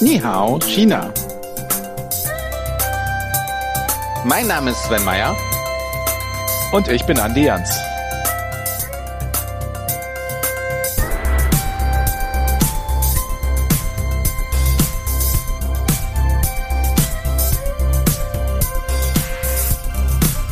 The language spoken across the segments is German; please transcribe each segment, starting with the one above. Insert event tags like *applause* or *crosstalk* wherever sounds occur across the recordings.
Ni Hao China. Mein Name ist Sven Meyer. Und ich bin Andi Jans.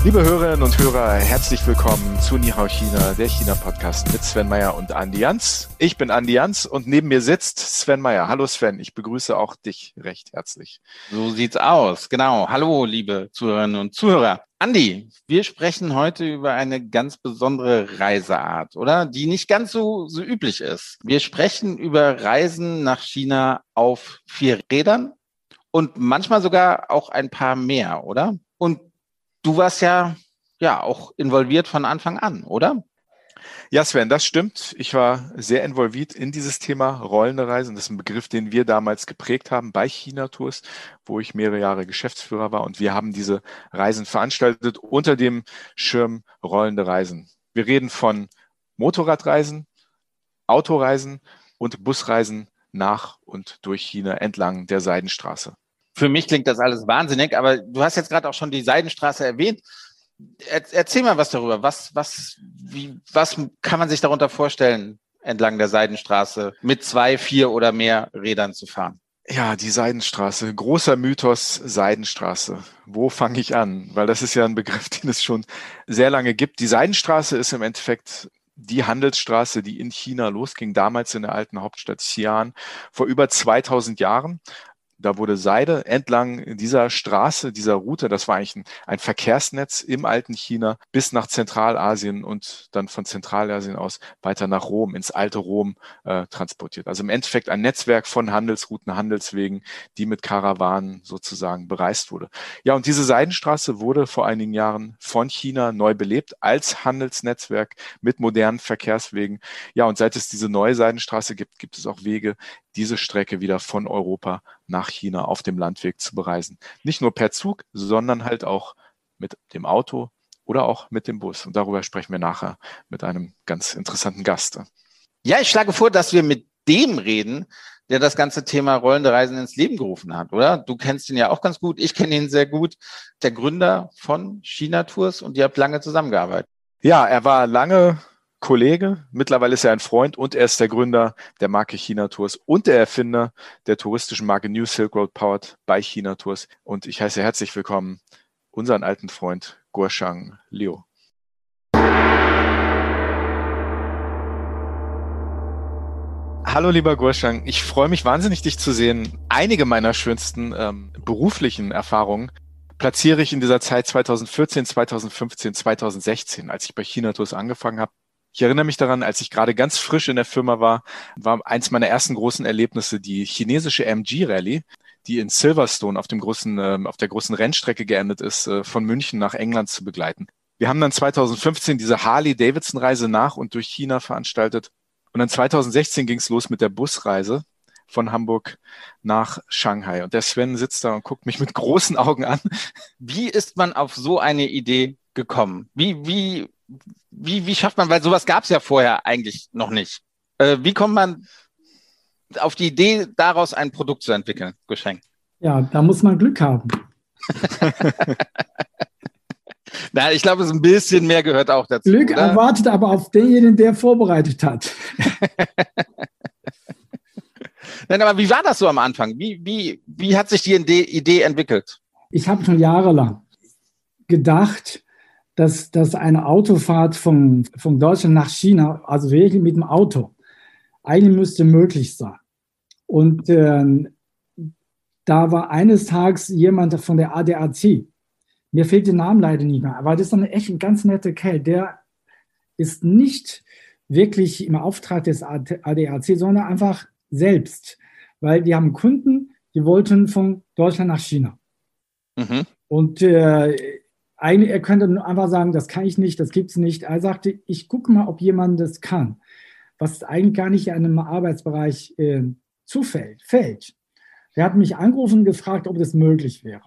Liebe Hörerinnen und Hörer, herzlich willkommen zu Nihao China, der China-Podcast mit Sven Meyer und Andi Jans. Ich bin Andi Jans und neben mir sitzt Sven Meyer. Hallo Sven, ich begrüße auch dich recht herzlich. So sieht's aus, genau. Hallo, liebe Zuhörerinnen und Zuhörer. Andi, wir sprechen heute über eine ganz besondere Reiseart, oder? Die nicht ganz so, so üblich ist. Wir sprechen über Reisen nach China auf vier Rädern und manchmal sogar auch ein paar mehr, oder? Und du warst ja, ja auch involviert von Anfang an, oder? Ja, Sven, das stimmt. Ich war sehr involviert in dieses Thema rollende Reisen. Das ist ein Begriff, den wir damals geprägt haben bei China Tours, wo ich mehrere Jahre Geschäftsführer war. Und wir haben diese Reisen veranstaltet unter dem Schirm rollende Reisen. Wir reden von Motorradreisen, Autoreisen und Busreisen nach und durch China entlang der Seidenstraße. Für mich klingt das alles wahnsinnig, aber du hast jetzt gerade auch schon die Seidenstraße erwähnt. Erzähl mal was darüber. Was, was, wie, was kann man sich darunter vorstellen, entlang der Seidenstraße mit zwei, vier oder mehr Rädern zu fahren? Ja, die Seidenstraße. Großer Mythos Seidenstraße. Wo fange ich an? Weil das ist ja ein Begriff, *laughs* den es schon sehr lange gibt. Die Seidenstraße ist im Endeffekt die Handelsstraße, die in China losging, damals in der alten Hauptstadt Xi'an, vor über 2000 Jahren. Da wurde Seide entlang dieser Straße, dieser Route, das war eigentlich ein, ein, Verkehrsnetz im alten China bis nach Zentralasien und dann von Zentralasien aus weiter nach Rom, ins alte Rom äh, transportiert. Also im Endeffekt ein Netzwerk von Handelsrouten, Handelswegen, die mit Karawanen sozusagen bereist wurde. Ja, und diese Seidenstraße wurde vor einigen Jahren von China neu belebt als Handelsnetzwerk mit modernen Verkehrswegen. Ja, und seit es diese neue Seidenstraße gibt, gibt es auch Wege, diese Strecke wieder von Europa nach China auf dem Landweg zu bereisen. Nicht nur per Zug, sondern halt auch mit dem Auto oder auch mit dem Bus. Und darüber sprechen wir nachher mit einem ganz interessanten Gast. Ja, ich schlage vor, dass wir mit dem reden, der das ganze Thema rollende Reisen ins Leben gerufen hat, oder? Du kennst ihn ja auch ganz gut, ich kenne ihn sehr gut. Der Gründer von China Tours und ihr habt lange zusammengearbeitet. Ja, er war lange Kollege. Mittlerweile ist er ein Freund und er ist der Gründer der Marke China Tours und der Erfinder der touristischen Marke New Silk Road Powered by China Tours. Und ich heiße herzlich willkommen unseren alten Freund Guoshang Liu. Hallo lieber Guoshang, ich freue mich wahnsinnig, dich zu sehen. Einige meiner schönsten ähm, beruflichen Erfahrungen platziere ich in dieser Zeit 2014, 2015, 2016, als ich bei China Tours angefangen habe. Ich erinnere mich daran, als ich gerade ganz frisch in der Firma war, war eins meiner ersten großen Erlebnisse die chinesische MG Rallye, die in Silverstone auf dem großen, äh, auf der großen Rennstrecke geendet ist, äh, von München nach England zu begleiten. Wir haben dann 2015 diese Harley-Davidson-Reise nach und durch China veranstaltet. Und dann 2016 ging es los mit der Busreise von Hamburg nach Shanghai. Und der Sven sitzt da und guckt mich mit großen Augen an. Wie ist man auf so eine Idee gekommen? Wie, wie wie, wie schafft man, weil sowas gab es ja vorher eigentlich noch nicht. Äh, wie kommt man auf die Idee, daraus ein Produkt zu entwickeln, Geschenk? Ja, da muss man Glück haben. *laughs* Na, ich glaube, es ein bisschen mehr gehört auch dazu. Glück oder? erwartet aber auf denjenigen, der vorbereitet hat. *laughs* Nein, aber wie war das so am Anfang? Wie, wie, wie hat sich die Idee entwickelt? Ich habe schon jahrelang gedacht, dass, dass eine Autofahrt von, von Deutschland nach China, also wirklich mit dem Auto, eigentlich müsste möglich sein. Und äh, da war eines Tages jemand von der ADAC. Mir fehlt der Name leider nicht mehr, aber das ist eine echt ein ganz netter Kerl. Der ist nicht wirklich im Auftrag des ADAC, sondern einfach selbst. Weil die haben Kunden, die wollten von Deutschland nach China. Mhm. Und äh, eigentlich, er könnte nur einfach sagen, das kann ich nicht, das gibt es nicht. Er sagte, ich gucke mal, ob jemand das kann, was eigentlich gar nicht in einem Arbeitsbereich äh, zufällt, fällt. Er hat mich angerufen und gefragt, ob das möglich wäre.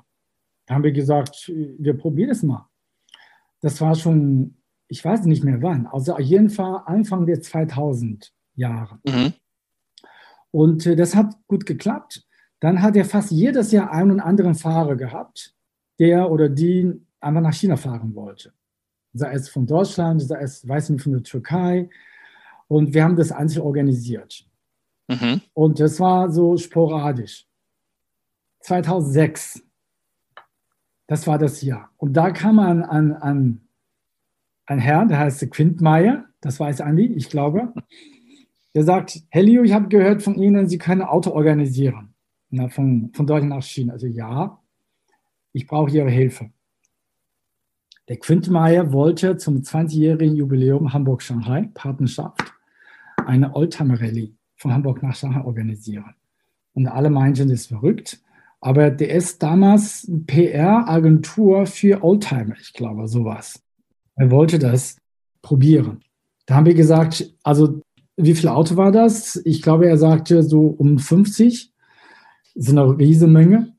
Da haben wir gesagt, wir probieren es mal. Das war schon, ich weiß nicht mehr wann, also auf jeden Fall Anfang der 2000 Jahre. Mhm. Und äh, das hat gut geklappt. dann hat er fast jedes Jahr einen und anderen Fahrer gehabt, der oder die einfach nach China fahren wollte. Sei es von Deutschland, sei es, weiß nicht, von der Türkei. Und wir haben das einzig organisiert. Mhm. Und das war so sporadisch. 2006, das war das Jahr. Und da kam man an, an, ein Herr, der heißt Quintmeier, das weiß Andi, ich glaube. Der sagt, Herr Liu, ich habe gehört von Ihnen, Sie können Auto organisieren. Na, von, von Deutschland nach China. Also ja, ich brauche Ihre Hilfe. Der Quintmeier wollte zum 20-jährigen Jubiläum Hamburg-Shanghai, Partnerschaft, eine Oldtimer-Rallye von Hamburg nach Shanghai organisieren. Und alle meinten, das ist verrückt. Aber der ist damals PR-Agentur für Oldtimer, ich glaube, sowas. Er wollte das probieren. Da haben wir gesagt, also wie viel Auto war das? Ich glaube, er sagte so um 50. Das ist eine riesige Menge.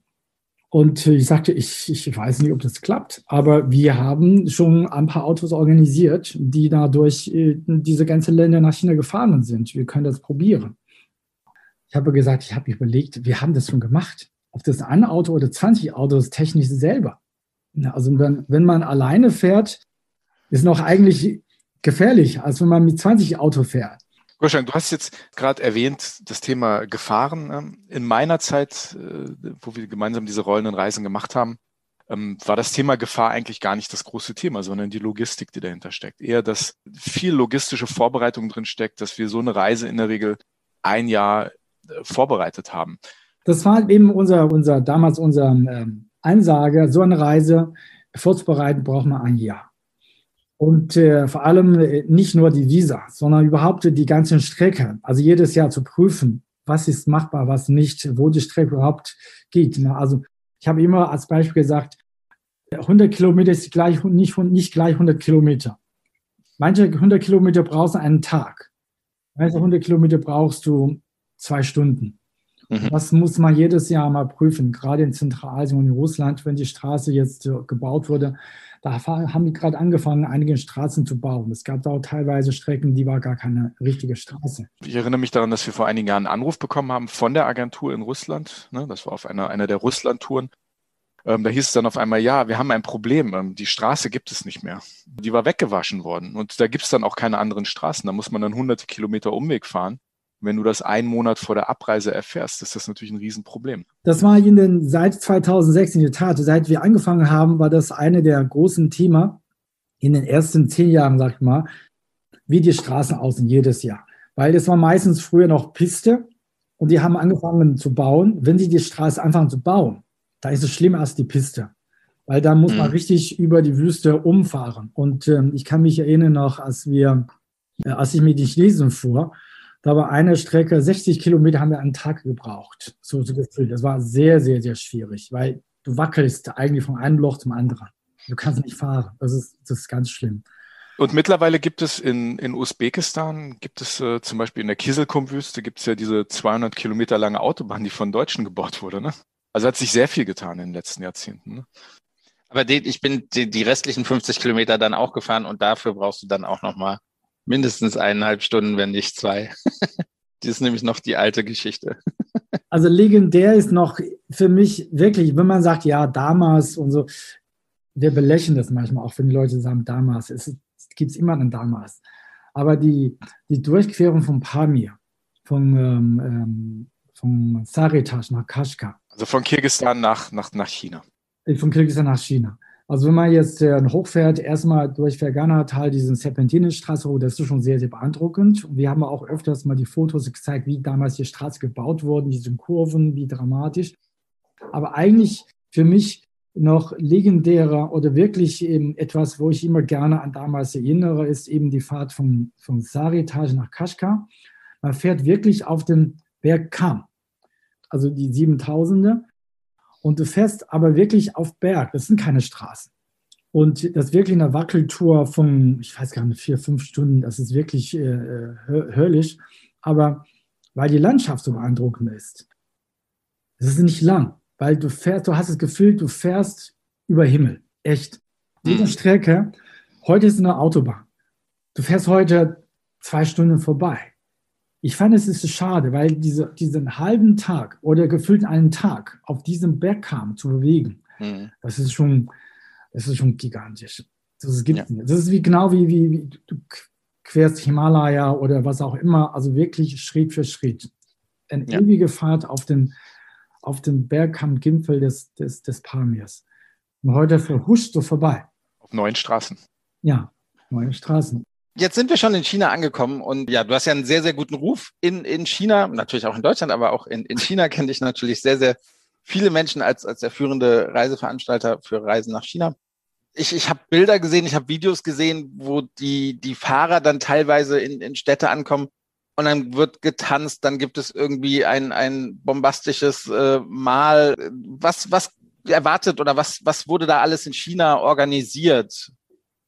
Und ich sagte, ich, ich weiß nicht, ob das klappt, aber wir haben schon ein paar Autos organisiert, die da durch äh, diese ganzen Länder nach China gefahren sind. Wir können das probieren. Ich habe gesagt, ich habe überlegt, wir haben das schon gemacht. Ob das ein Auto oder 20 Autos technisch selber. Also wenn, wenn man alleine fährt, ist noch eigentlich gefährlich, als wenn man mit 20 Auto fährt. Wolfgang, du hast jetzt gerade erwähnt, das Thema Gefahren. Ähm, in meiner Zeit, äh, wo wir gemeinsam diese rollenden Reisen gemacht haben, ähm, war das Thema Gefahr eigentlich gar nicht das große Thema, sondern die Logistik, die dahinter steckt. Eher, dass viel logistische Vorbereitung drin steckt, dass wir so eine Reise in der Regel ein Jahr äh, vorbereitet haben. Das war eben unser, unser damals unser ähm, Ansage, so eine Reise vorzubereiten, braucht man ein Jahr. Und äh, vor allem äh, nicht nur die Visa, sondern überhaupt die ganzen Strecke. Also jedes Jahr zu prüfen, was ist machbar, was nicht, wo die Strecke überhaupt geht. Ne? Also ich habe immer als Beispiel gesagt, 100 Kilometer ist gleich, nicht, nicht gleich 100 Kilometer. Manche 100 Kilometer brauchst du einen Tag. Manche 100 Kilometer brauchst du zwei Stunden. Mhm. Das muss man jedes Jahr mal prüfen, gerade in Zentralasien und in Russland, wenn die Straße jetzt äh, gebaut wurde da haben die gerade angefangen, einige Straßen zu bauen. Es gab da auch teilweise Strecken, die war gar keine richtige Straße. Ich erinnere mich daran, dass wir vor einigen Jahren einen Anruf bekommen haben von der Agentur in Russland. Ne? Das war auf einer, einer der Russland-Touren. Ähm, da hieß es dann auf einmal, ja, wir haben ein Problem, ähm, die Straße gibt es nicht mehr. Die war weggewaschen worden und da gibt es dann auch keine anderen Straßen. Da muss man dann hunderte Kilometer Umweg fahren wenn du das einen Monat vor der Abreise erfährst, ist das natürlich ein Riesenproblem. Das war in den, seit 2006 in der Tat, seit wir angefangen haben, war das eine der großen Themen in den ersten zehn Jahren, sag ich mal, wie die Straßen aussehen jedes Jahr. Weil es war meistens früher noch Piste und die haben angefangen zu bauen. Wenn sie die Straße anfangen zu bauen, da ist es schlimmer als die Piste. Weil da muss man mhm. richtig über die Wüste umfahren. Und ähm, ich kann mich erinnern noch, als wir, äh, als ich mit den Chinesen fuhr, da war eine Strecke, 60 Kilometer haben wir einen Tag gebraucht, so, so gefühlt. Das war sehr, sehr, sehr schwierig, weil du wackelst eigentlich von einem Loch zum anderen. Du kannst nicht fahren. Das ist, das ist ganz schlimm. Und mittlerweile gibt es in, in Usbekistan, gibt es äh, zum Beispiel in der Kiselkum-Wüste, gibt es ja diese 200 Kilometer lange Autobahn, die von Deutschen gebaut wurde. Ne? Also hat sich sehr viel getan in den letzten Jahrzehnten. Ne? Aber die, ich bin die, die restlichen 50 Kilometer dann auch gefahren und dafür brauchst du dann auch nochmal mindestens eineinhalb Stunden, wenn nicht zwei. *laughs* Die ist nämlich noch die alte Geschichte. Also legendär ist noch für mich wirklich, wenn man sagt, ja, damals und so, wir belächeln das manchmal auch, wenn die Leute sagen, damals. Es gibt immer einen damals. Aber die, die Durchquerung von Pamir, von, ähm, ähm von Saritash nach Kashgar. Also von Kirgisistan nach, nach, nach China. Von Kirgisistan nach China. Also wenn man jetzt äh, hochfährt, erstmal durch Fergana-Tal, diesen Serpentinenstraße, das ist schon sehr, sehr beeindruckend. Und wir haben auch öfters mal die Fotos gezeigt, wie damals die Straße gebaut wurde, diese Kurven, wie dramatisch. Aber eigentlich für mich noch legendärer oder wirklich eben etwas, wo ich immer gerne an damals erinnere, ist eben die Fahrt von, von Saritage nach Kaschka. Man fährt wirklich auf den Berg Kam, also die 7000er und du fährst aber wirklich auf Berg. Das sind keine Straßen. Und das wirklich eine Wackeltour von, ich weiß gar nicht, vier, fünf Stunden, das ist wirklich äh, äh höllisch. Aber weil die Landschaft so beeindruckend ist, es ist nicht lang, weil du fährst, du hast das Gefühl, du fährst über Himmel. Echt. Diese mhm. Strecke, heute ist eine Autobahn. Du fährst heute zwei Stunden vorbei. Ich fand es ist schade, weil diese, diesen halben Tag oder gefühlt einen Tag auf diesem Bergkamm zu bewegen, mhm. das ist schon, das ist schon gigantisch. Das, gibt, ja. das ist wie genau wie, wie, wie du querst Himalaya oder was auch immer, also wirklich Schritt für Schritt. Eine ja. ewige Fahrt auf den, auf den Bergkamm-Gipfel des, des, des Pamirs. Und heute verhuscht so vorbei. Auf neuen Straßen. Ja, neue Straßen. Jetzt sind wir schon in China angekommen und ja, du hast ja einen sehr, sehr guten Ruf in, in China, natürlich auch in Deutschland, aber auch in, in China *laughs* kenne ich natürlich sehr, sehr viele Menschen als, als der führende Reiseveranstalter für Reisen nach China. Ich, ich habe Bilder gesehen, ich habe Videos gesehen, wo die, die Fahrer dann teilweise in, in Städte ankommen und dann wird getanzt, dann gibt es irgendwie ein, ein bombastisches äh, Mal. Was, was erwartet oder was, was wurde da alles in China organisiert?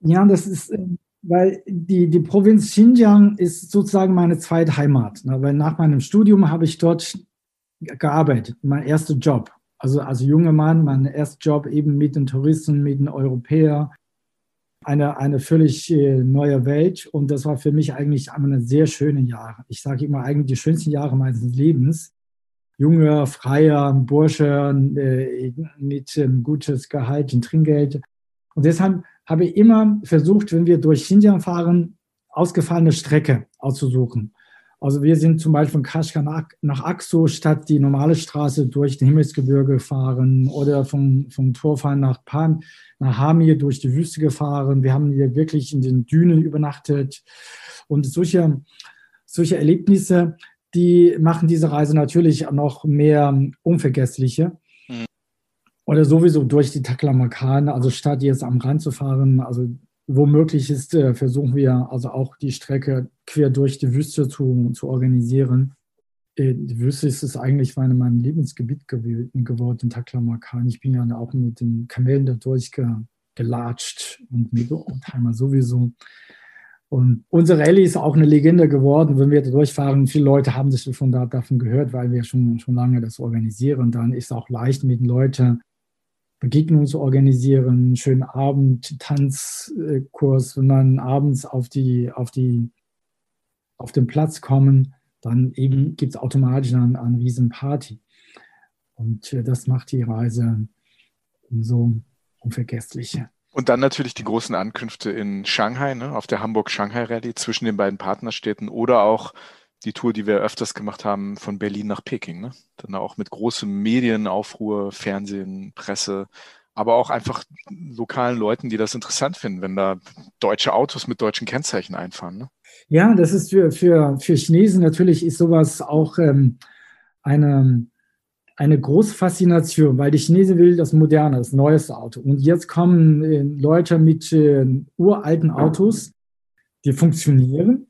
Ja, das ist, äh, weil die, die Provinz Xinjiang ist sozusagen meine zweite Heimat. Ne? Weil nach meinem Studium habe ich dort gearbeitet, mein erster Job. Also als junger Mann, mein erster Job eben mit den Touristen, mit den Europäern. Eine, eine völlig äh, neue Welt und das war für mich eigentlich eine sehr schöne Jahre. Ich sage immer eigentlich die schönsten Jahre meines Lebens. Junger, freier Bursche äh, mit ähm, gutes Gehalt und Trinkgeld. Und deshalb habe ich immer versucht, wenn wir durch Xinjiang fahren, ausgefallene Strecke auszusuchen. Also wir sind zum Beispiel von Kashgar nach, nach Aksu statt die normale Straße durch den Himmelsgebirge gefahren oder vom, vom Torfahren nach Pan, nach Hamir durch die Wüste gefahren. Wir haben hier wirklich in den Dünen übernachtet. Und solche, solche Erlebnisse, die machen diese Reise natürlich noch mehr unvergesslicher oder sowieso durch die Taklamakan, also statt jetzt am Rand zu fahren, also womöglich ist, äh, versuchen wir also auch die Strecke quer durch die Wüste zu, zu organisieren. Äh, die Wüste ist es eigentlich meine, mein Lebensgebiet geworden, Taklamakan. Ich bin ja auch mit den Kamelen da durchgelatscht und mit Oldtimer sowieso. Und unsere Rallye ist auch eine Legende geworden, wenn wir da durchfahren. Viele Leute haben sich davon, davon gehört, weil wir schon, schon lange das organisieren. Dann ist es auch leicht mit den Leuten Begegnung zu organisieren, einen schönen Abend, Tanzkurs, wenn dann abends auf die, auf die, auf den Platz kommen, dann eben gibt es automatisch eine, eine riesen Party. Und äh, das macht die Reise umso unvergesslicher. Und dann natürlich die großen Ankünfte in Shanghai, ne, auf der Hamburg-Shanghai-Rallye zwischen den beiden Partnerstädten oder auch die Tour, die wir öfters gemacht haben, von Berlin nach Peking. Ne? Dann auch mit großem Medienaufruhr, Fernsehen, Presse, aber auch einfach lokalen Leuten, die das interessant finden, wenn da deutsche Autos mit deutschen Kennzeichen einfahren. Ne? Ja, das ist für, für, für Chinesen natürlich ist sowas auch ähm, eine, eine große Faszination, weil die Chinesen will das moderne, das neueste Auto. Und jetzt kommen äh, Leute mit äh, uralten Autos, die funktionieren,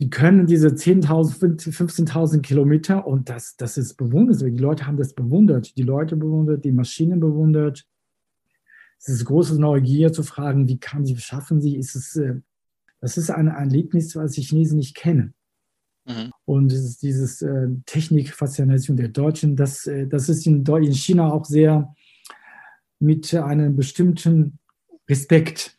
die können diese 10.000, 15.000 Kilometer und das, das ist bewundernswert. Die Leute haben das bewundert. Die Leute bewundert, die Maschinen bewundert. Es ist große Neugier zu fragen, wie kann sie, schaffen sie, ist es, äh, das ist ein, ein Erlebnis, was die Chinesen nicht kennen. Mhm. Und dieses, dieses äh, Technikfaszination der Deutschen, das, äh, das ist in, in China auch sehr mit einem bestimmten Respekt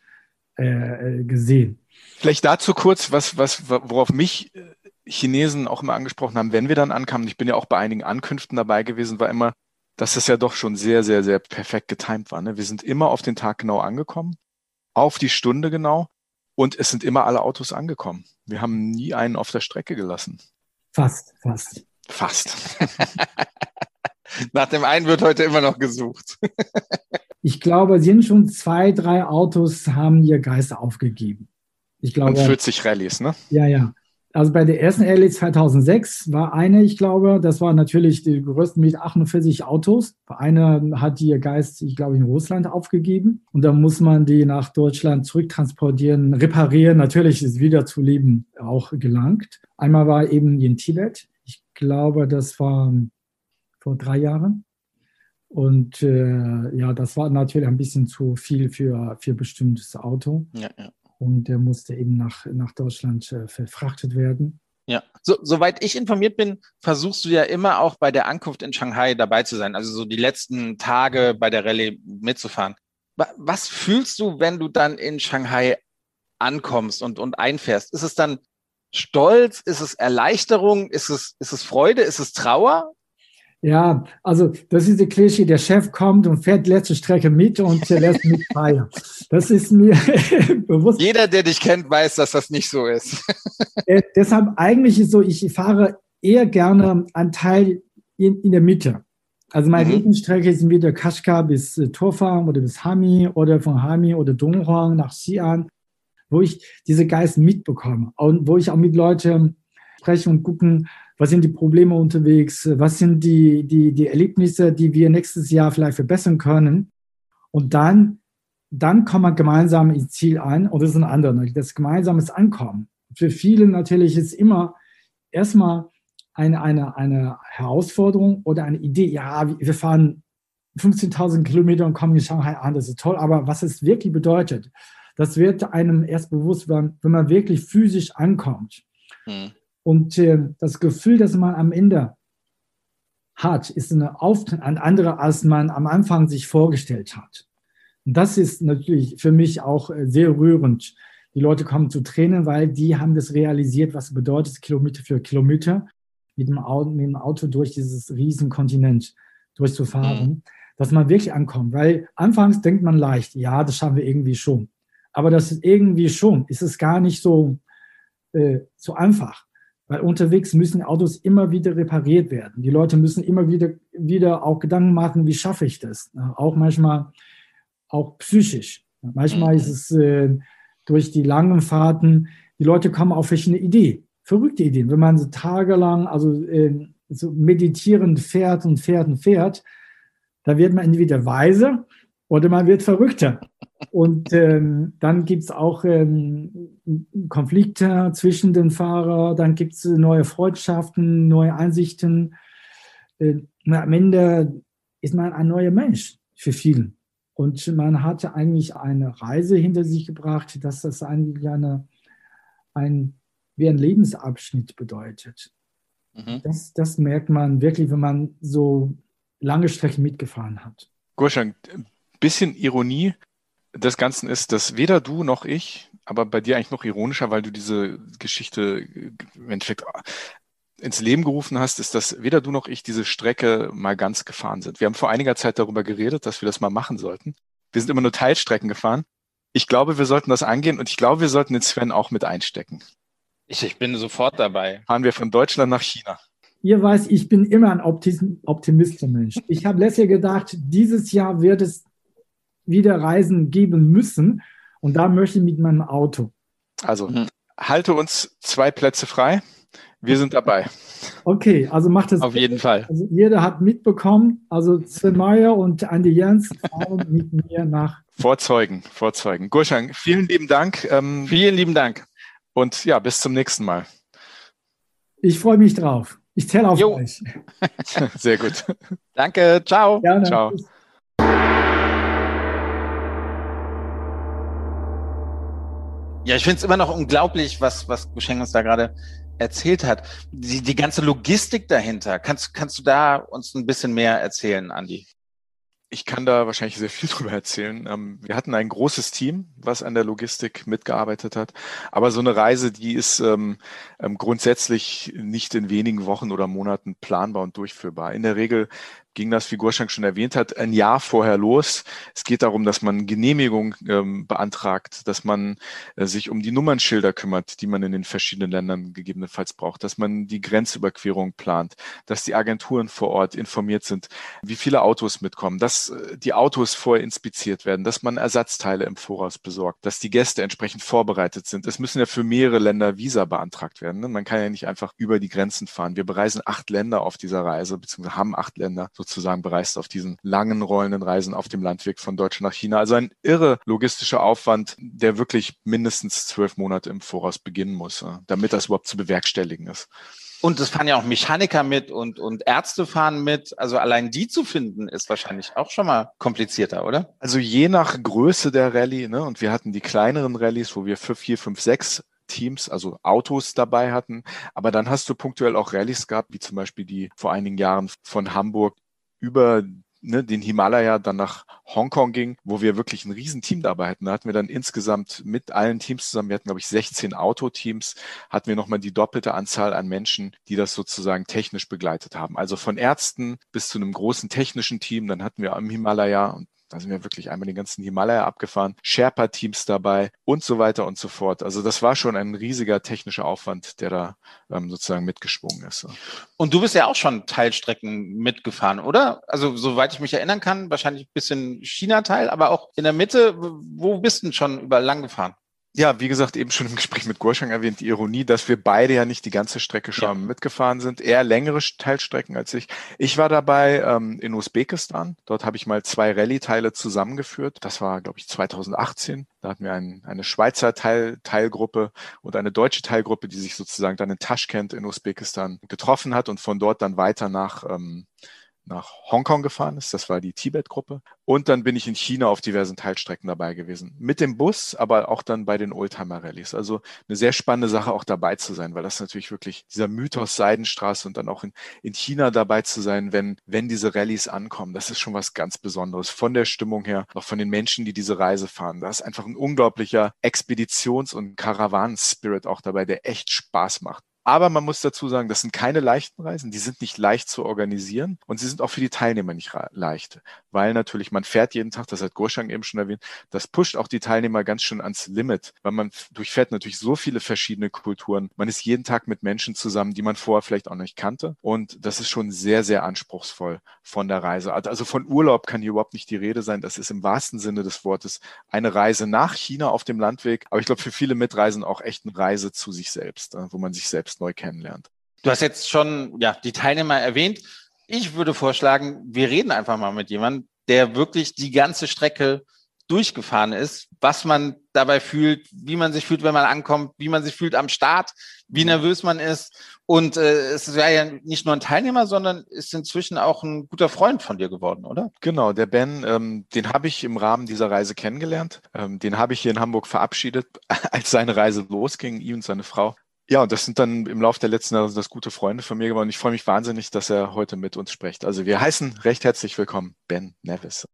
äh, gesehen. Vielleicht dazu kurz, was, was, worauf mich äh, Chinesen auch immer angesprochen haben, wenn wir dann ankamen, ich bin ja auch bei einigen Ankünften dabei gewesen, war immer, dass das ja doch schon sehr, sehr, sehr perfekt getimt war. Ne? Wir sind immer auf den Tag genau angekommen, auf die Stunde genau und es sind immer alle Autos angekommen. Wir haben nie einen auf der Strecke gelassen. Fast, fast. Fast. *laughs* Nach dem einen wird heute immer noch gesucht. ich glaube, sind schon zwei, drei Autos haben ihr Geist aufgegeben. Ich glaube, Und 40 Rallyes, ne? Ja, ja. Also bei der ersten Rallye 2006 war eine, ich glaube, das war natürlich die größte mit 48 Autos. Eine hat ihr Geist, ich glaube, in Russland aufgegeben. Und dann muss man die nach Deutschland zurücktransportieren, reparieren. Natürlich ist wieder zu leben auch gelangt. Einmal war eben in Tibet. Ich glaube, das war vor drei Jahren. Und äh, ja, das war natürlich ein bisschen zu viel für, für bestimmtes Auto. Ja, ja und der musste eben nach, nach Deutschland äh, verfrachtet werden. Ja, so, soweit ich informiert bin, versuchst du ja immer auch bei der Ankunft in Shanghai dabei zu sein, also so die letzten Tage bei der Rallye mitzufahren. Was fühlst du, wenn du dann in Shanghai ankommst und, und einfährst? Ist es dann Stolz? Ist es Erleichterung? Ist es, ist es Freude? Ist es Trauer? Ja, also das ist die Klischee, der Chef kommt und fährt letzte Strecke mit und lässt mit *laughs* feiern. Das ist mir *laughs* bewusst. Jeder, der dich kennt, weiß, dass das nicht so ist. äh, deshalb eigentlich ist so, ich fahre eher gerne einen Teil in, in der Mitte. Also meine mhm. Lieblingsstrecke ist entweder Kashgar bis äh, Torfang oder bis Hami oder von Hami oder Donghuang nach Xi'an, wo ich diese Geist mitbekomme und wo ich auch mit Leuten spreche und gucken, was sind die Probleme unterwegs, was sind die, die, die Erlebnisse, die wir nächstes Jahr vielleicht verbessern können. Und dann, dann kommt man gemeinsam ins Ziel an und das ist ein anderes, das gemeinsames Ankommen. Für viele natürlich ist immer erstmal eine, eine, eine Herausforderung oder eine Idee, ja, wir fahren 15.000 Kilometer und kommen in Shanghai an, das ist toll, aber was es wirklich bedeutet, das wird einem erst bewusst, wenn, wenn man wirklich physisch ankommt. Mhm. Und äh, das Gefühl, das man am Ende hat, ist eine ein anderer, als man am Anfang sich vorgestellt hat. Und das ist natürlich für mich auch äh, sehr rührend. Die Leute kommen zu Tränen, weil die haben das realisiert, was bedeutet Kilometer für Kilometer mit dem Auto, mit dem Auto durch dieses Riesenkontinent durchzufahren, mhm. dass man wirklich ankommt. Weil anfangs denkt man leicht, ja, das schaffen wir irgendwie schon. Aber das ist irgendwie schon, ist es gar nicht so, äh, so einfach. Weil unterwegs müssen Autos immer wieder repariert werden. Die Leute müssen immer wieder, wieder auch Gedanken machen, wie schaffe ich das? Auch manchmal, auch psychisch. Manchmal ist es äh, durch die langen Fahrten, die Leute kommen auf verschiedene Ideen, verrückte Ideen. Wenn man so tagelang, also äh, so meditierend fährt und fährt und fährt, da wird man entweder weise oder man wird verrückter. Und ähm, dann gibt es auch ähm, Konflikte zwischen den Fahrern, dann gibt es neue Freundschaften, neue Einsichten. Äh, am Ende ist man ein neuer Mensch für viele. Und man hatte eigentlich eine Reise hinter sich gebracht, dass das eigentlich eine, ein, wie ein Lebensabschnitt bedeutet. Mhm. Das, das merkt man wirklich, wenn man so lange Strecken mitgefahren hat. Gurschan, bisschen Ironie des Ganzen ist, dass weder du noch ich, aber bei dir eigentlich noch ironischer, weil du diese Geschichte im Endeffekt ins Leben gerufen hast, ist, dass weder du noch ich diese Strecke mal ganz gefahren sind. Wir haben vor einiger Zeit darüber geredet, dass wir das mal machen sollten. Wir sind immer nur Teilstrecken gefahren. Ich glaube, wir sollten das angehen und ich glaube, wir sollten den Sven auch mit einstecken. Ich, ich bin sofort dabei. Fahren wir von Deutschland nach China. Ihr weiß, ich bin immer ein Optimist, Mensch. Ich habe letztes Jahr gedacht, dieses Jahr wird es wieder Reisen geben müssen. Und da möchte ich mit meinem Auto. Also mhm. halte uns zwei Plätze frei. Wir sind dabei. Okay, also macht es. Auf jeden Fall. Also jeder hat mitbekommen, also Sven Meyer und Andi Jens fahren *laughs* mit mir nach. Vorzeugen, vorzeugen. Gurschang, vielen lieben Dank. Ähm, vielen lieben Dank. Und ja, bis zum nächsten Mal. Ich freue mich drauf. Ich zähle auf jo. euch. *laughs* Sehr gut. Danke, ciao. Gerne. Ciao. Ja, ich finde es immer noch unglaublich, was, was Gusheng uns da gerade erzählt hat. Die, die ganze Logistik dahinter. Kannst, kannst du da uns ein bisschen mehr erzählen, Andi? Ich kann da wahrscheinlich sehr viel *laughs* drüber erzählen. Ähm, wir hatten ein großes Team, was an der Logistik mitgearbeitet hat. Aber so eine Reise, die ist ähm, ähm grundsätzlich nicht in wenigen Wochen oder Monaten planbar und durchführbar. In der Regel ging das, wie Gorschank schon erwähnt hat, ein Jahr vorher los. Es geht darum, dass man Genehmigung ähm, beantragt, dass man äh, sich um die Nummernschilder kümmert, die man in den verschiedenen Ländern gegebenenfalls braucht, dass man die Grenzüberquerung plant, dass die Agenturen vor Ort informiert sind, wie viele Autos mitkommen, dass äh, die Autos vorher inspiziert werden, dass man Ersatzteile im Voraus besorgt, dass die Gäste entsprechend vorbereitet sind. Es müssen ja für mehrere Länder Visa beantragt werden. Ne? Man kann ja nicht einfach über die Grenzen fahren. Wir bereisen acht Länder auf dieser Reise, beziehungsweise haben acht Länder sozusagen bereist auf diesen langen rollenden Reisen auf dem Landweg von Deutschland nach China. Also ein irre logistischer Aufwand, der wirklich mindestens zwölf Monate im Voraus beginnen muss, damit das überhaupt zu bewerkstelligen ist. Und es fahren ja auch Mechaniker mit und, und Ärzte fahren mit. Also allein die zu finden, ist wahrscheinlich auch schon mal komplizierter, oder? Also je nach Größe der Rallye, ne, und wir hatten die kleineren Rallyes, wo wir für vier, fünf, sechs Teams, also Autos dabei hatten. Aber dann hast du punktuell auch Rallyes gehabt, wie zum Beispiel die vor einigen Jahren von Hamburg über ne, den Himalaya dann nach Hongkong ging, wo wir wirklich ein Riesenteam dabei hatten. Da hatten wir dann insgesamt mit allen Teams zusammen, wir hatten glaube ich 16 Autoteams, hatten wir nochmal die doppelte Anzahl an Menschen, die das sozusagen technisch begleitet haben. Also von Ärzten bis zu einem großen technischen Team. Dann hatten wir am Himalaya und da sind wir wirklich einmal den ganzen Himalaya abgefahren, Sherpa-Teams dabei und so weiter und so fort. Also das war schon ein riesiger technischer Aufwand, der da ähm, sozusagen mitgeschwungen ist. Und du bist ja auch schon Teilstrecken mitgefahren, oder? Also soweit ich mich erinnern kann, wahrscheinlich ein bisschen China-Teil, aber auch in der Mitte. Wo bist du denn schon überall lang gefahren? Ja, wie gesagt, eben schon im Gespräch mit Gorschang erwähnt, die Ironie, dass wir beide ja nicht die ganze Strecke schon ja. mitgefahren sind, eher längere Teilstrecken als ich. Ich war dabei ähm, in Usbekistan. Dort habe ich mal zwei Rallye-Teile zusammengeführt. Das war, glaube ich, 2018. Da hatten wir ein, eine Schweizer Teil, Teilgruppe und eine deutsche Teilgruppe, die sich sozusagen dann in Taschkent in Usbekistan getroffen hat und von dort dann weiter nach ähm, nach Hongkong gefahren ist. Das war die Tibet-Gruppe. Und dann bin ich in China auf diversen Teilstrecken dabei gewesen. Mit dem Bus, aber auch dann bei den Oldtimer-Rallyes. Also eine sehr spannende Sache, auch dabei zu sein, weil das natürlich wirklich dieser Mythos Seidenstraße und dann auch in, in China dabei zu sein, wenn, wenn diese Rallyes ankommen. Das ist schon was ganz Besonderes. Von der Stimmung her, auch von den Menschen, die diese Reise fahren. Da ist einfach ein unglaublicher Expeditions- und Karawanen-Spirit auch dabei, der echt Spaß macht. Aber man muss dazu sagen, das sind keine leichten Reisen, die sind nicht leicht zu organisieren und sie sind auch für die Teilnehmer nicht leicht, weil natürlich man fährt jeden Tag, das hat Gorschang eben schon erwähnt, das pusht auch die Teilnehmer ganz schön ans Limit, weil man durchfährt natürlich so viele verschiedene Kulturen. Man ist jeden Tag mit Menschen zusammen, die man vorher vielleicht auch nicht kannte und das ist schon sehr, sehr anspruchsvoll von der Reise. Also von Urlaub kann hier überhaupt nicht die Rede sein. Das ist im wahrsten Sinne des Wortes eine Reise nach China auf dem Landweg, aber ich glaube für viele Mitreisen auch echt eine Reise zu sich selbst, wo man sich selbst neu kennenlernt. Du hast jetzt schon ja, die Teilnehmer erwähnt. Ich würde vorschlagen, wir reden einfach mal mit jemandem, der wirklich die ganze Strecke durchgefahren ist, was man dabei fühlt, wie man sich fühlt, wenn man ankommt, wie man sich fühlt am Start, wie nervös man ist. Und äh, es wäre ja nicht nur ein Teilnehmer, sondern ist inzwischen auch ein guter Freund von dir geworden, oder? Genau, der Ben, ähm, den habe ich im Rahmen dieser Reise kennengelernt. Ähm, den habe ich hier in Hamburg verabschiedet, *laughs* als seine Reise losging, ihm und seine Frau. Ja, und das sind dann im Laufe der letzten Jahre das gute Freunde von mir geworden. Ich freue mich wahnsinnig, dass er heute mit uns spricht. Also wir heißen recht herzlich willkommen Ben Nevis.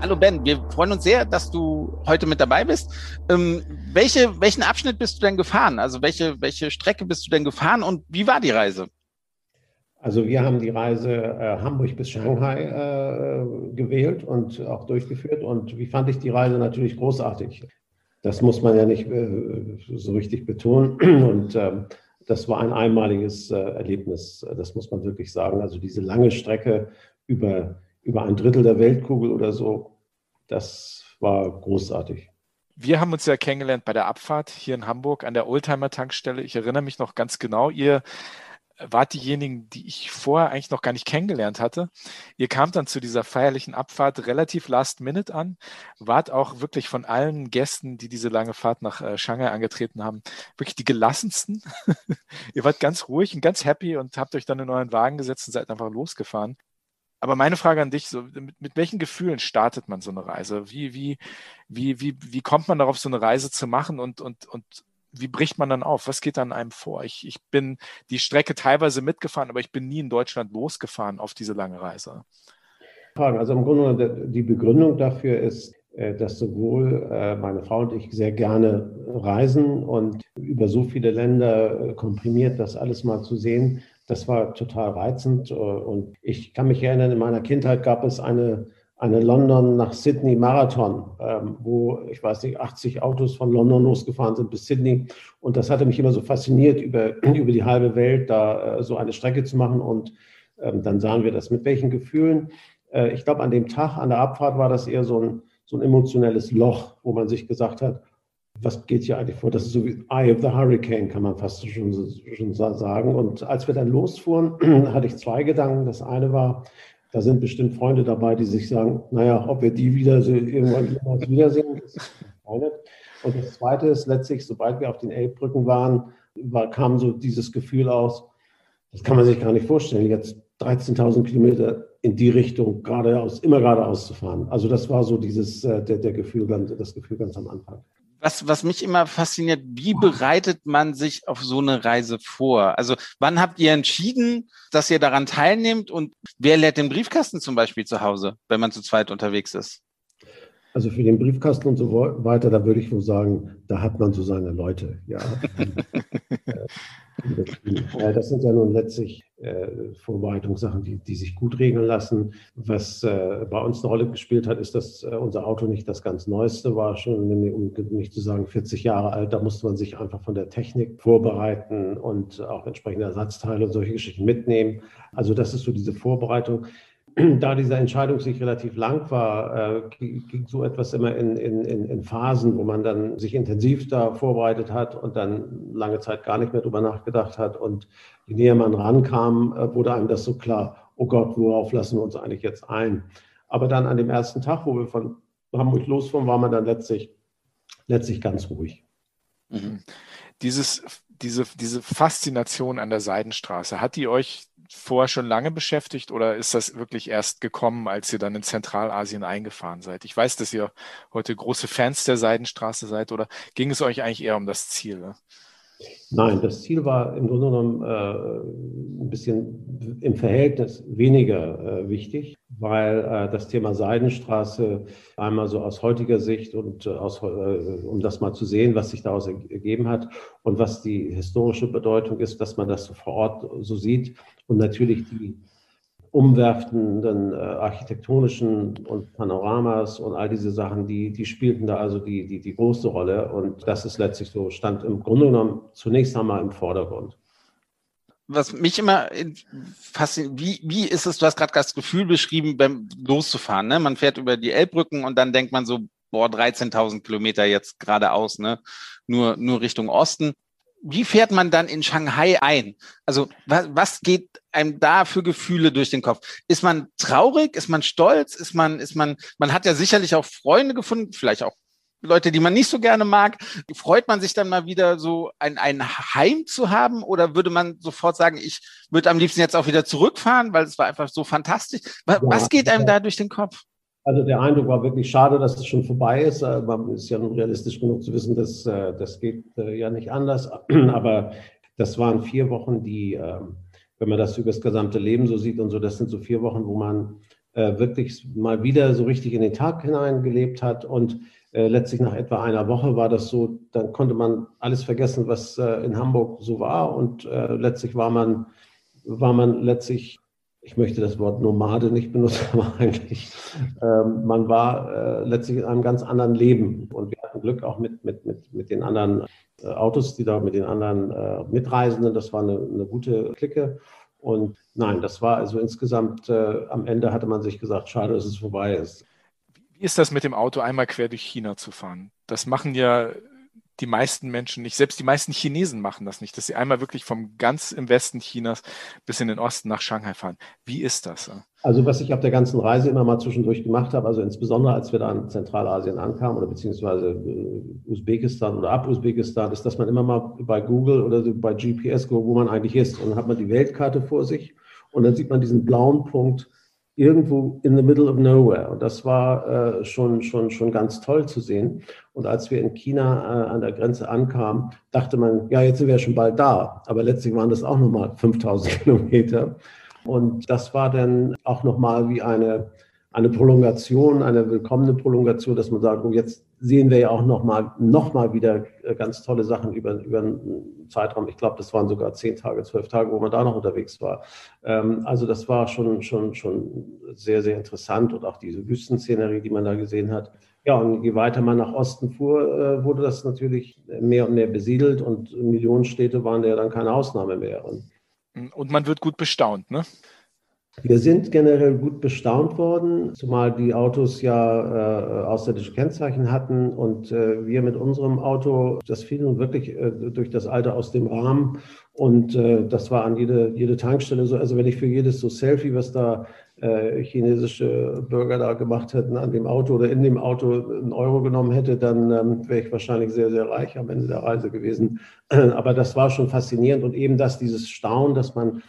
Hallo Ben, wir freuen uns sehr, dass du heute mit dabei bist. Ähm, welche, welchen Abschnitt bist du denn gefahren? Also welche, welche Strecke bist du denn gefahren und wie war die Reise? Also wir haben die Reise äh, Hamburg bis Shanghai äh, gewählt und auch durchgeführt. Und wie fand ich die Reise natürlich großartig. Das muss man ja nicht äh, so richtig betonen. *clears throat* Und ähm, das war ein einmaliges äh, Erlebnis, das muss man wirklich sagen. Also diese lange Strecke über, über ein Drittel der Weltkugel oder so, das war großartig. Wir haben uns ja kennengelernt bei der Abfahrt hier in Hamburg an der Oldtimer-Tankstelle. Ich erinnere mich noch ganz genau. Ihr wart diejenigen, die ich vorher eigentlich noch gar nicht kennengelernt hatte. Ihr kamt dann zu dieser feierlichen Abfahrt relativ last minute an, wart auch wirklich von allen Gästen, die diese lange Fahrt nach äh, Shanghai angetreten haben, wirklich die gelassensten. *laughs* Ihr wart ganz ruhig und ganz happy und habt euch dann in euren Wagen gesetzt und seid einfach losgefahren. Aber meine Frage an dich, so, mit, mit welchen Gefühlen startet man so eine Reise? Wie, wie, wie, wie, wie kommt man darauf, so eine Reise zu machen und, und, und wie bricht man dann auf? Was geht dann einem vor? Ich, ich bin die Strecke teilweise mitgefahren, aber ich bin nie in Deutschland losgefahren auf diese lange Reise. Also im Grunde die Begründung dafür ist, äh, dass sowohl äh, meine Frau und ich sehr gerne reisen und über so viele Länder äh, komprimiert das alles mal zu sehen, das war total reizend. Und ich kann mich erinnern, in meiner Kindheit gab es eine eine London nach Sydney Marathon, ähm, wo ich weiß nicht, 80 Autos von London losgefahren sind bis Sydney. Und das hatte mich immer so fasziniert, über, *clears throat* über die halbe Welt da äh, so eine Strecke zu machen. Und ähm, dann sahen wir das. Mit welchen Gefühlen? Äh, ich glaube, an dem Tag, an der Abfahrt war das eher so ein, so ein emotionelles Loch, wo man sich gesagt hat, was geht hier eigentlich vor? Das ist so wie Eye of the Hurricane, kann man fast schon, schon sagen. Und als wir dann losfuhren, *clears throat* hatte ich zwei Gedanken. Das eine war, da sind bestimmt Freunde dabei, die sich sagen, naja, ob wir die wieder irgendwann jemals wiedersehen, das ist keine. Und das Zweite ist letztlich, sobald wir auf den Elbbrücken waren, war, kam so dieses Gefühl aus, das kann man sich gar nicht vorstellen, jetzt 13.000 Kilometer in die Richtung geradeaus, immer geradeaus zu fahren. Also das war so dieses, äh, der, der Gefühl, das Gefühl ganz am Anfang. Was, was mich immer fasziniert, wie bereitet man sich auf so eine Reise vor? Also wann habt ihr entschieden, dass ihr daran teilnehmt und wer lädt den Briefkasten zum Beispiel zu Hause, wenn man zu zweit unterwegs ist? Also für den Briefkasten und so weiter, da würde ich wohl sagen, da hat man so seine Leute. *laughs* Ja. Das sind ja nun letztlich äh, Vorbereitungssachen, die, die sich gut regeln lassen. Was äh, bei uns eine Rolle gespielt hat, ist, dass äh, unser Auto nicht das ganz Neueste war, schon, nämlich, um nicht zu sagen 40 Jahre alt. Da musste man sich einfach von der Technik vorbereiten und auch entsprechende Ersatzteile und solche Geschichten mitnehmen. Also das ist so diese Vorbereitung. *clears throat* da diese Entscheidung sich relativ lang war, äh, ging so etwas immer in, in, in, Phasen, wo man dann sich intensiv da vorbereitet hat und dann lange Zeit gar nicht mehr drüber nachgedacht hat. Und je näher man rankam, äh, wurde einem das so klar, oh Gott, worauf lassen wir uns eigentlich jetzt ein? Aber dann an dem ersten Tag, wo wir von Hamburg losfuhren, war man dann letztlich, letztlich ganz ruhig. Mhm. Dieses, diese, diese Faszination an der Seidenstraße, hat die euch vorher schon lange beschäftigt oder ist das wirklich erst gekommen, als ihr dann in Zentralasien eingefahren seid? Ich weiß, dass ihr heute große Fans der Seidenstraße seid oder ging es euch eigentlich eher um das Ziel? Ne? Nein, das Ziel war im Grunde genommen äh, ein bisschen im Verhältnis weniger äh, wichtig, weil äh, das Thema Seidenstraße einmal so aus heutiger Sicht und äh, aus, äh, um das mal zu sehen, was sich daraus ergeben hat und was die historische Bedeutung ist, dass man das so vor Ort so sieht und natürlich die umwerfenden äh, architektonischen und Panoramas und all diese Sachen, die, die spielten da also die, die, die große Rolle. Und das ist letztlich so, stand im Grunde genommen zunächst einmal im Vordergrund. Was mich immer fasziniert, wie, wie ist es, du hast gerade das Gefühl beschrieben, beim loszufahren. Ne? Man fährt über die Elbbrücken und dann denkt man so, boah, 13.000 Kilometer jetzt geradeaus, ne? nur, nur Richtung Osten wie fährt man dann in Shanghai ein? Also was, was geht einem da für Gefühle durch den Kopf? Ist man traurig? Ist man stolz? Ist man, ist man, man hat ja sicherlich auch Freunde gefunden, vielleicht auch Leute, die man nicht so gerne mag. Freut man sich dann mal wieder so ein, ein Heim zu haben oder würde man sofort sagen, ich würde am liebsten jetzt auch wieder zurückfahren, weil es war einfach so fantastisch? Was, ja, was geht einem da durch den Kopf? Also der Eindruck war wirklich schade, dass es schon vorbei ist. Man ist ja nun realistisch genug zu wissen, dass äh, das geht äh, ja nicht anders. *clears throat* Aber das waren vier Wochen, die, ähm, wenn man das über das gesamte Leben so sieht und so, das sind so vier Wochen, wo man äh, wirklich mal wieder so richtig in den Tag hineingelebt hat. Und letztlich nach etwa einer Woche war das so, dann konnte man alles vergessen, was in Hamburg so war. Und letztlich war man, war man letztlich ich möchte das Wort Nomade nicht benutzen, *laughs* aber eigentlich, ähm, man war äh, letztlich in einem ganz anderen Leben. Und wir hatten Glück auch mit, mit, mit, mit den anderen äh, Autos, die da mit den anderen äh, Mitreisenden, das war eine, eine gute Clique. Und nein, das war also insgesamt, äh, am Ende hatte man sich gesagt, schade, dass es vorbei ist. Wie ist das mit dem Auto einmal quer durch China zu fahren? Das machen ja die meisten Menschen nicht. Selbst die meisten Chinesen machen das nicht, dass sie einmal wirklich vom ganz im Westen Chinas bis in den Osten nach Shanghai fahren. Wie ist das? Also was ich auf der ganzen Reise immer mal zwischendurch gemacht habe, also insbesondere als wir da in Zentralasien ankamen oder beziehungsweise äh, Usbekistan oder ab Usbekistan, ist, dass man immer mal bei Google oder bei GPS guckt, wo man eigentlich ist. Und dann hat man die Weltkarte vor sich und dann sieht man diesen blauen Punkt irgendwo in the middle of nowhere. Und das war äh, schon, schon, schon ganz toll zu sehen. Und als wir in China äh, an der Grenze ankamen, dachte man, ja, jetzt sind wir schon bald da. Aber letztlich waren das auch nochmal 5000 *laughs* Kilometer. Und das war dann auch nochmal wie eine, eine Prolongation, eine willkommene Prolongation, dass man sagt, oh, jetzt sehen wir ja auch nochmal noch mal wieder äh, ganz tolle Sachen über, über einen Zeitraum. Ich glaube, das waren sogar zehn Tage, zwölf Tage, wo man da noch unterwegs war. Ähm, also das war schon, schon, schon sehr, sehr interessant und auch diese Wüstenszenerie, die man da gesehen hat. Ja, und je weiter man nach Osten fuhr, äh, wurde das natürlich mehr und mehr besiedelt und Millionenstädte waren ja dann keine Ausnahme mehr. Und, und man wird gut bestaunt, ne? Wir sind generell gut bestaunt worden, zumal die Autos ja äh, ausländische Kennzeichen hatten und äh, wir mit unserem Auto, das fiel nun wirklich äh, durch das Alter aus dem Rahmen und äh, das war an jede, jede Tankstelle so. Also wenn ich für jedes so Selfie, was da äh, chinesische Bürger da gemacht hätten an dem Auto oder in dem Auto einen Euro genommen hätte, dann ähm, wäre ich wahrscheinlich sehr, sehr reich am Ende der Reise gewesen. *clears throat* Aber das war schon faszinierend und eben das, dieses Staunen, dass man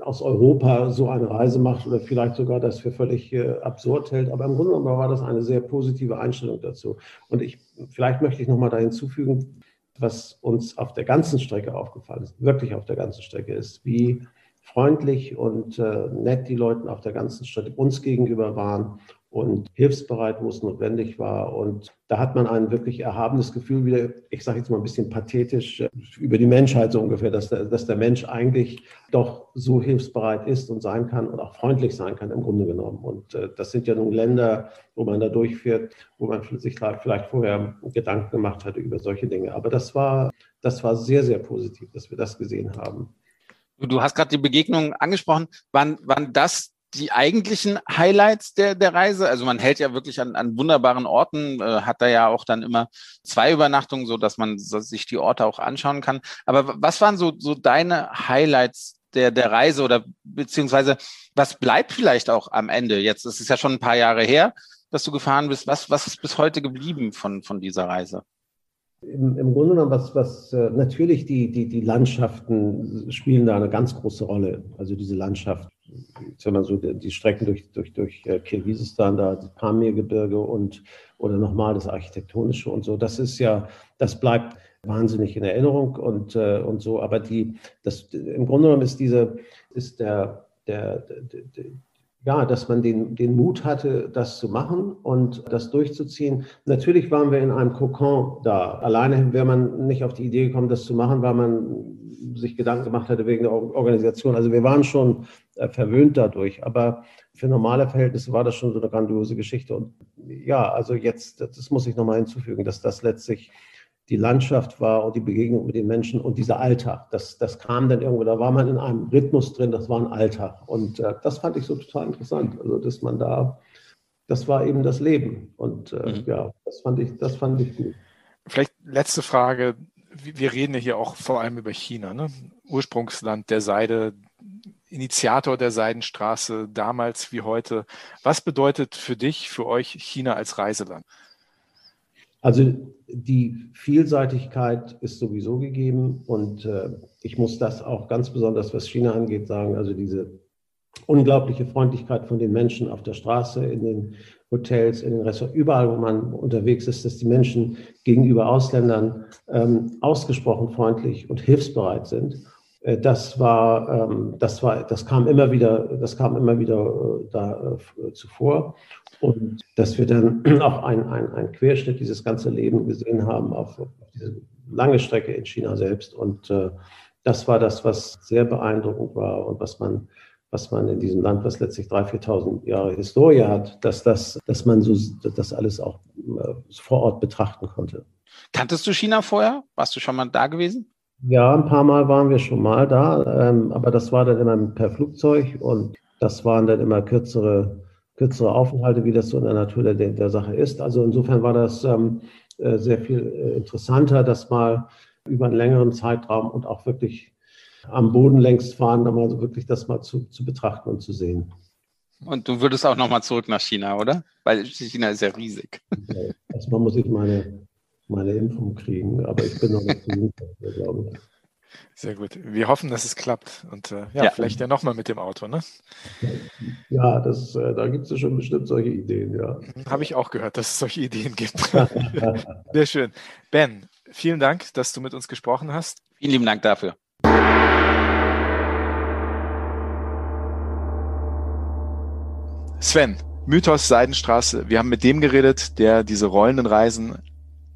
aus Europa so eine Reise macht oder vielleicht sogar das für völlig äh, absurd hält. Aber im Grunde genommen war das eine sehr positive Einstellung dazu. Und ich, vielleicht möchte ich noch mal da hinzufügen, was uns auf der ganzen Strecke aufgefallen ist, wirklich auf der ganzen Strecke ist, wie freundlich und äh, nett die Leute auf der ganzen Strecke uns gegenüber waren und hilfsbereit, wo es notwendig war. Und da hat man ein wirklich erhabenes Gefühl wieder, ich sage jetzt mal ein bisschen pathetisch, äh, über die Menschheit so ungefähr, dass der, dass der Mensch eigentlich doch so hilfsbereit ist und sein kann und auch freundlich sein kann im Grunde genommen. Und äh, das sind ja nun Länder, wo man da durchführt, wo man sich vielleicht vorher Gedanken gemacht hatte über solche Dinge. Aber das war, das war sehr, sehr positiv, dass wir das gesehen haben. Du hast gerade die Begegnungen angesprochen. Waren, waren das die eigentlichen Highlights der, der Reise? Also man hält ja wirklich an, an wunderbaren Orten, äh, hat da ja auch dann immer zwei Übernachtungen, so dass man sich die Orte auch anschauen kann. Aber was waren so, so deine Highlights der, der Reise oder beziehungsweise was bleibt vielleicht auch am Ende? Jetzt ist es ja schon ein paar Jahre her, dass du gefahren bist. Was, was ist bis heute geblieben von, von dieser Reise? Im, Im, Grunde genommen, was, was äh, natürlich die, die, die Landschaften spielen da eine ganz große Rolle. Also diese Landschaft, man so die, Strecken durch, durch, durch äh, Kirgisistan, da das Pamirgebirge und oder nochmal das Architektonische und so, das ist ja, das bleibt wahnsinnig in Erinnerung und, äh, und so. Aber die, das, im Grunde genommen ist diese, ist der, der, der ja, dass man den, den Mut hatte, das zu machen und das durchzuziehen. Natürlich waren wir in einem Kokon da. Alleine wäre man nicht auf die Idee gekommen, das zu machen, weil man sich Gedanken gemacht hatte wegen der Organisation. Also wir waren schon äh, verwöhnt dadurch, aber für normale Verhältnisse war das schon so eine grandiose Geschichte. Und ja, also jetzt, das muss ich nochmal hinzufügen, dass das letztlich die Landschaft war und die Begegnung mit den Menschen und dieser Alltag. Das, das kam dann irgendwo, da war man in einem Rhythmus drin, das war ein Alltag. Und äh, das fand ich so total interessant. Also, dass man da, das war eben das Leben. Und äh, mhm. ja, das fand ich, das fand ich gut. Vielleicht letzte Frage. Wir reden ja hier auch vor allem über China, ne? Ursprungsland der Seide, Initiator der Seidenstraße, damals wie heute. Was bedeutet für dich, für euch China als Reiseland? Also die Vielseitigkeit ist sowieso gegeben und äh, ich muss das auch ganz besonders, was China angeht, sagen. Also diese unglaubliche Freundlichkeit von den Menschen auf der Straße, in den Hotels, in den Restaurants, überall, wo man unterwegs ist, dass die Menschen gegenüber Ausländern ähm, ausgesprochen freundlich und hilfsbereit sind. Äh, das war, ähm, das war, das kam immer wieder, das kam immer wieder äh, da äh, zuvor. Und dass wir dann *clears throat* auch einen ein Querschnitt dieses ganze Leben gesehen haben auf, auf diese lange Strecke in China selbst. Und das war das, was sehr beeindruckend war und was man, was man in diesem Land, was letztlich 3.000, 4.000 Jahre Historie hat, dass, das, dass man so das alles auch vor Ort betrachten konnte. Kanntest du China vorher? Warst du schon mal da gewesen? Ja, ein paar Mal waren wir schon mal da, ähm, aber das war dann immer per Flugzeug und das waren dann immer kürzere, kürzere Aufenthalte, wie das so in der Natur der, der Sache ist. Also insofern war das ähm, äh, sehr viel äh, interessanter, das mal über einen längeren Zeitraum und auch wirklich am Boden längst fahren, dann mal so wirklich das mal zu, zu betrachten und zu sehen. Und du würdest auch nochmal zurück nach China, oder? Weil China ist ja riesig. Okay. Erstmal muss ich meine meine Impfung kriegen, aber ich bin noch nicht so dafür, *laughs* glaube ich. Sehr gut. Wir hoffen, dass es klappt. Und äh, ja, ja, vielleicht ja nochmal mit dem Auto, ne? Ja, das, äh, da gibt es schon bestimmt solche Ideen, ja. Mhm, habe ich auch gehört, dass es solche Ideen gibt. *laughs* Sehr schön. Ben, vielen Dank, dass du mit uns gesprochen hast. Vielen lieben Dank dafür. Sven, Mythos Seidenstraße. Wir haben mit dem geredet, der diese rollenden Reisen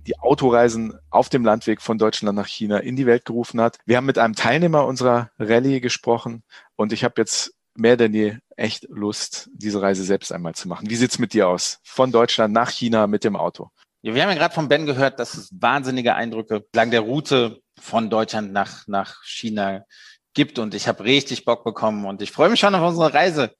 die Autoreisen auf dem Landweg von Deutschland nach China in die Welt gerufen hat. Wir haben mit einem Teilnehmer unserer Rallye gesprochen und ich habe jetzt mehr denn je echt Lust, diese Reise selbst einmal zu machen. Wie sieht's mit dir aus? Von Deutschland nach China mit dem Auto. Ja, wir haben ja gerade von Ben gehört, dass es wahnsinnige Eindrücke lang der Route von Deutschland nach, nach China gibt und ich habe richtig Bock bekommen und ich freue mich schon auf unsere Reise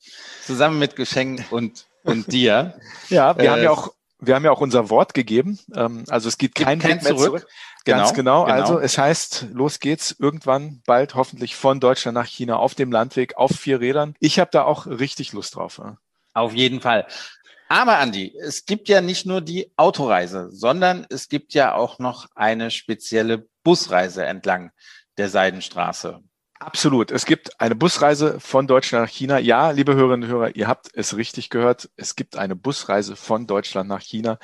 zusammen mit Geschenk und, und dir. *laughs* Ja, wir äh, haben ja auch wir haben ja auch unser Wort gegeben. Ähm, also es gibt kein Weg mehr zurück. zurück. Ganz genau, genau. Also es heißt, los geht's irgendwann bald hoffentlich von Deutschland nach China auf dem Landweg auf vier Rädern. Ich habe da auch richtig Lust drauf. Ja. Auf jeden Fall. Aber Andi, es gibt ja nicht nur die Autoreise, sondern es gibt ja auch noch eine spezielle Busreise entlang der Seidenstraße. Absolut. Es gibt eine Busreise von Deutschland nach China. Ja, liebe Hörerinnen und Hörer, ihr habt es richtig gehört. Es gibt eine Busreise von Deutschland nach China,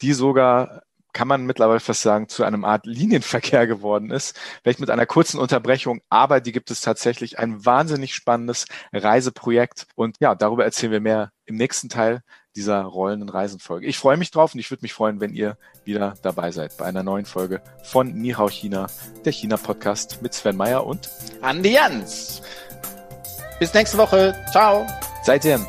die sogar kann man mittlerweile fast sagen, zu einem Art Linienverkehr geworden ist. Vielleicht mit einer kurzen Unterbrechung, aber die gibt es tatsächlich ein wahnsinnig spannendes Reiseprojekt. Und ja, darüber erzählen wir mehr im nächsten Teil dieser rollenden Reisenfolge. Ich freue mich drauf und ich würde mich freuen, wenn ihr wieder dabei seid bei einer neuen Folge von Nihao China, der China-Podcast mit Sven Meyer und Andi Jans. Bis nächste Woche. Ciao. Seitdem.